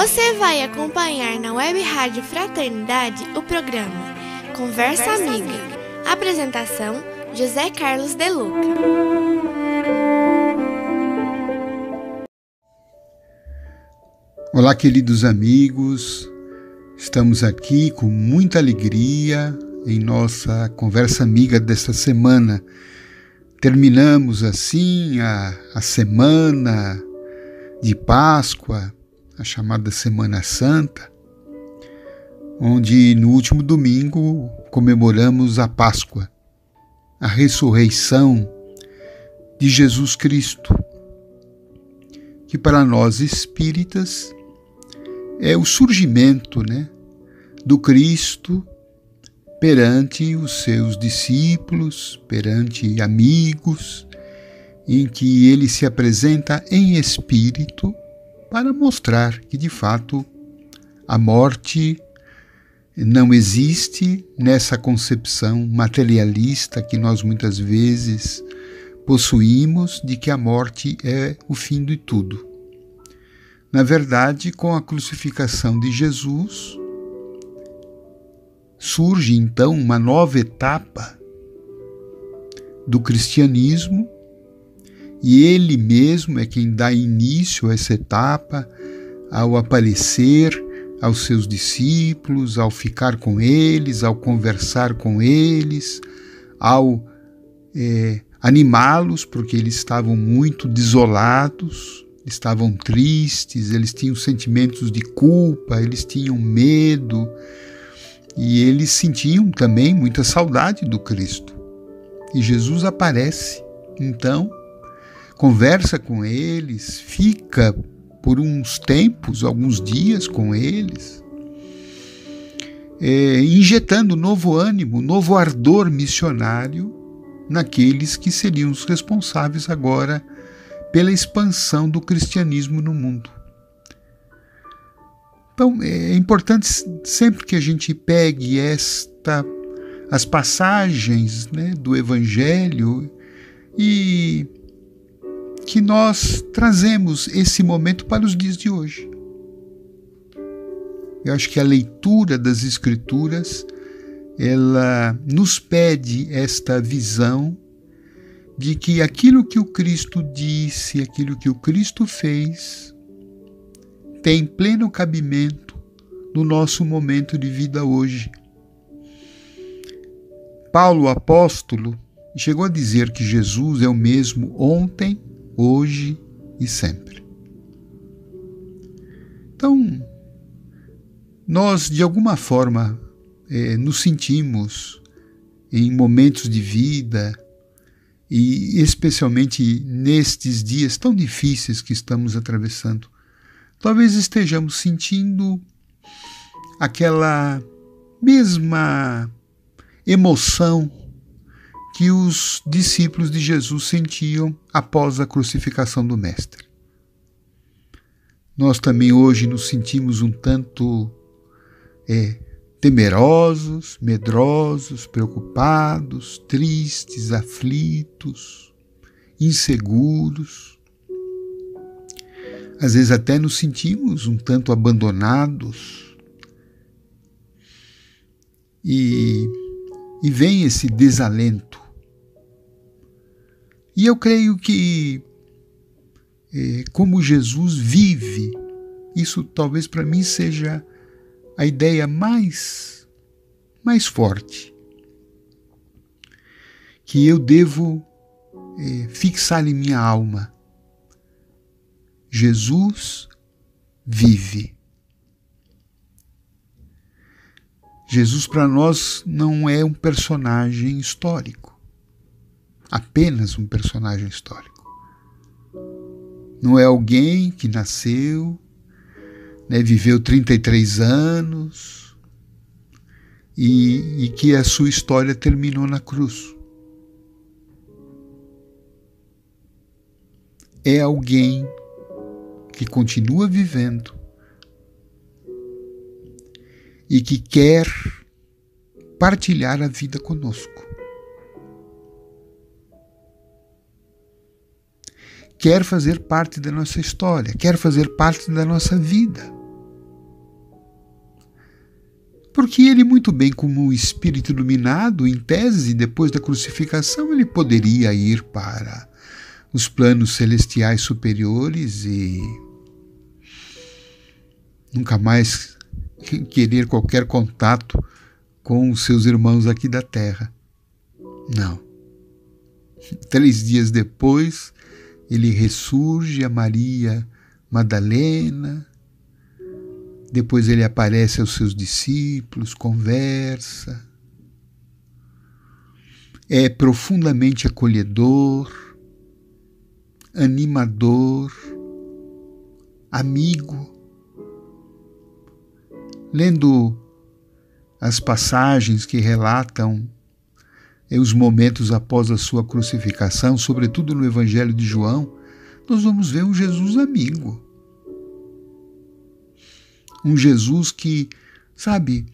Você vai acompanhar na Web Rádio Fraternidade o programa Conversa, Conversa Amiga. Amiga. Apresentação: José Carlos De Luca. Olá, queridos amigos. Estamos aqui com muita alegria em nossa conversa amiga desta semana. Terminamos assim a, a semana de Páscoa, a chamada Semana Santa, onde no último domingo comemoramos a Páscoa, a ressurreição de Jesus Cristo, que para nós espíritas é o surgimento né, do Cristo perante os seus discípulos, perante amigos, em que ele se apresenta em espírito para mostrar que de fato a morte não existe nessa concepção materialista que nós muitas vezes possuímos de que a morte é o fim de tudo. Na verdade, com a crucificação de Jesus, surge então uma nova etapa do cristianismo e ele mesmo é quem dá início a essa etapa ao aparecer aos seus discípulos, ao ficar com eles, ao conversar com eles, ao é, animá-los, porque eles estavam muito desolados estavam tristes, eles tinham sentimentos de culpa, eles tinham medo e eles sentiam também muita saudade do Cristo. E Jesus aparece, então, conversa com eles, fica por uns tempos, alguns dias com eles, é, injetando novo ânimo, novo ardor missionário naqueles que seriam os responsáveis agora pela expansão do cristianismo no mundo. Então, é importante sempre que a gente pegue esta as passagens né, do Evangelho e que nós trazemos esse momento para os dias de hoje. Eu acho que a leitura das Escrituras ela nos pede esta visão de que aquilo que o Cristo disse, aquilo que o Cristo fez, tem pleno cabimento no nosso momento de vida hoje. Paulo, apóstolo, chegou a dizer que Jesus é o mesmo ontem, hoje e sempre. Então, nós, de alguma forma, é, nos sentimos em momentos de vida, e especialmente nestes dias tão difíceis que estamos atravessando, talvez estejamos sentindo aquela mesma emoção que os discípulos de Jesus sentiam após a crucificação do Mestre. Nós também hoje nos sentimos um tanto é, temerosos, medrosos, preocupados, tristes, aflitos, inseguros. Às vezes até nos sentimos um tanto abandonados. E, e vem esse desalento. E eu creio que, é, como Jesus vive, isso talvez para mim seja a ideia mais, mais forte que eu devo é, fixar em minha alma. Jesus vive. Jesus para nós não é um personagem histórico, apenas um personagem histórico. Não é alguém que nasceu, né, viveu 33 anos e, e que a sua história terminou na cruz. É alguém que continua vivendo e que quer partilhar a vida conosco. Quer fazer parte da nossa história, quer fazer parte da nossa vida. Porque ele, muito bem como um espírito iluminado, em tese, depois da crucificação, ele poderia ir para os planos celestiais superiores e nunca mais querer qualquer contato com os seus irmãos aqui da terra. Não. Três dias depois, ele ressurge a Maria Madalena, depois ele aparece aos seus discípulos, conversa, é profundamente acolhedor, animador, amigo. Lendo as passagens que relatam os momentos após a sua crucificação, sobretudo no Evangelho de João, nós vamos ver um Jesus amigo. Um Jesus que, sabe,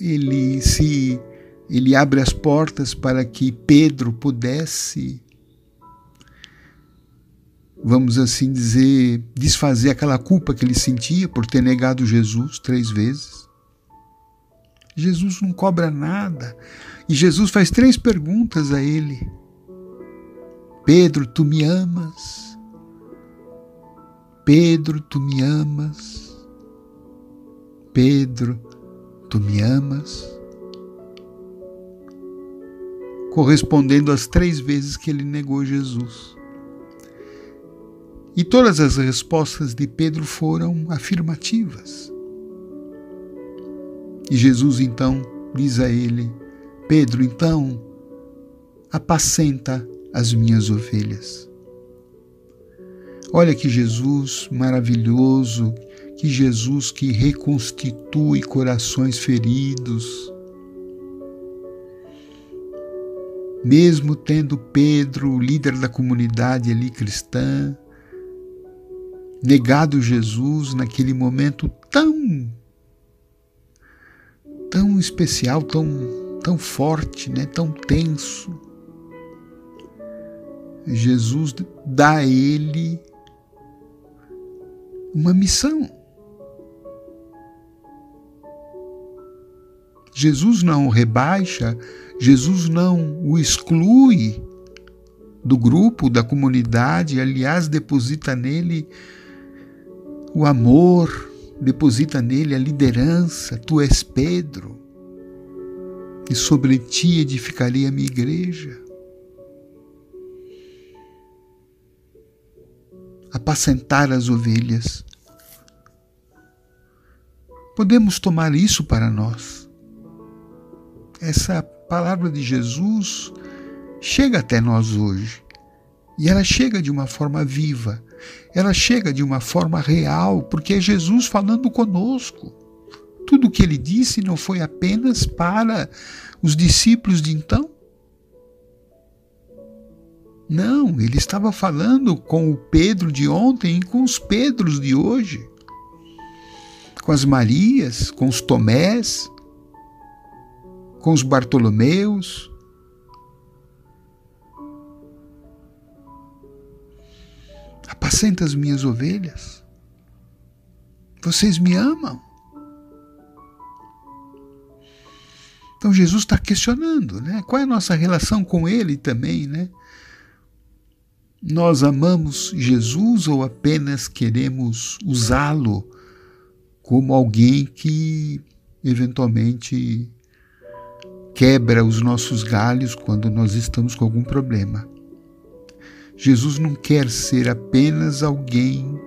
ele se ele abre as portas para que Pedro pudesse vamos assim dizer, desfazer aquela culpa que ele sentia por ter negado Jesus três vezes. Jesus não cobra nada. E Jesus faz três perguntas a ele: Pedro, tu me amas? Pedro, tu me amas? Pedro, tu me amas? Correspondendo às três vezes que ele negou Jesus. E todas as respostas de Pedro foram afirmativas. E Jesus então diz a ele: Pedro, então, apacenta as minhas ovelhas. Olha que Jesus maravilhoso, que Jesus que reconstitui corações feridos. Mesmo tendo Pedro, líder da comunidade ali cristã, negado Jesus naquele momento tão tão especial, tão tão forte, né, tão tenso. Jesus dá a ele uma missão. Jesus não o rebaixa, Jesus não o exclui do grupo, da comunidade, aliás, deposita nele o amor, deposita nele a liderança. Tu és Pedro, e sobre ti edificarei a minha igreja. Apacentar as ovelhas. Podemos tomar isso para nós. Essa palavra de Jesus chega até nós hoje. E ela chega de uma forma viva, ela chega de uma forma real, porque é Jesus falando conosco. Tudo o que ele disse não foi apenas para os discípulos de então. Não, ele estava falando com o Pedro de ontem e com os Pedros de hoje, com as Marias, com os Tomés, com os Bartolomeus, apacenta as minhas ovelhas. Vocês me amam. Então Jesus está questionando, né? Qual é a nossa relação com Ele também, né? Nós amamos Jesus ou apenas queremos usá-lo como alguém que eventualmente quebra os nossos galhos quando nós estamos com algum problema? Jesus não quer ser apenas alguém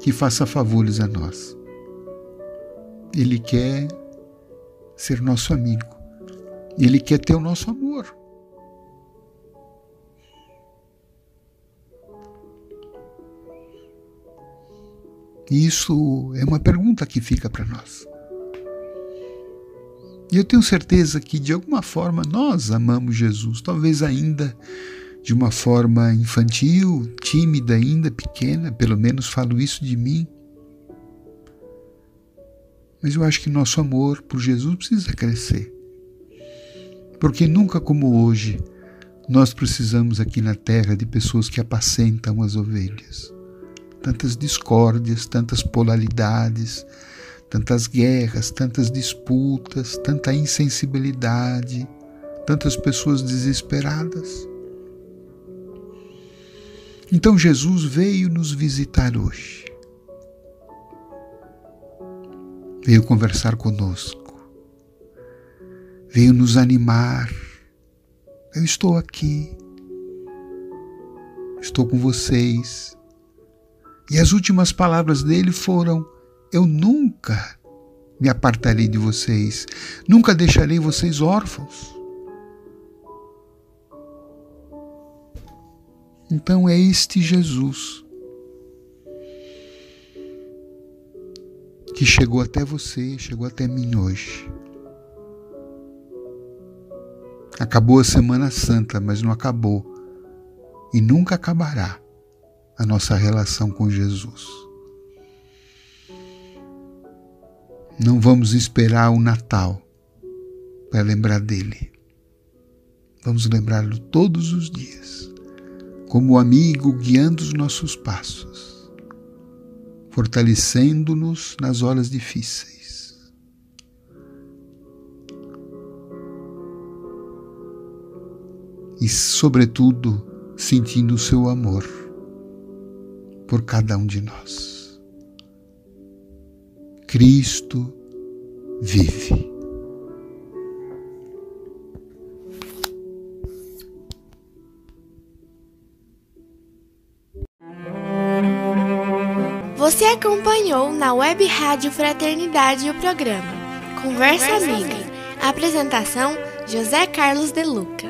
que faça favores a nós. Ele quer ser nosso amigo. Ele quer ter o nosso amor. E isso é uma pergunta que fica para nós. E eu tenho certeza que de alguma forma nós amamos Jesus, talvez ainda de uma forma infantil, tímida ainda, pequena, pelo menos falo isso de mim. Mas eu acho que nosso amor por Jesus precisa crescer. Porque nunca como hoje nós precisamos aqui na terra de pessoas que apacentam as ovelhas. Tantas discórdias, tantas polaridades, tantas guerras, tantas disputas, tanta insensibilidade, tantas pessoas desesperadas. Então Jesus veio nos visitar hoje. Veio conversar conosco. Veio nos animar. Eu estou aqui. Estou com vocês. E as últimas palavras dele foram: Eu nunca me apartarei de vocês, nunca deixarei vocês órfãos. Então é este Jesus que chegou até você, chegou até mim hoje. Acabou a Semana Santa, mas não acabou e nunca acabará a nossa relação com Jesus. Não vamos esperar o Natal para lembrar dele. Vamos lembrá-lo todos os dias como amigo guiando os nossos passos, fortalecendo-nos nas horas difíceis. E, sobretudo, sentindo o seu amor por cada um de nós. Cristo vive. Você acompanhou na Web Rádio Fraternidade o programa Conversa, Conversa Amiga. Amiga. Apresentação: José Carlos De Luca.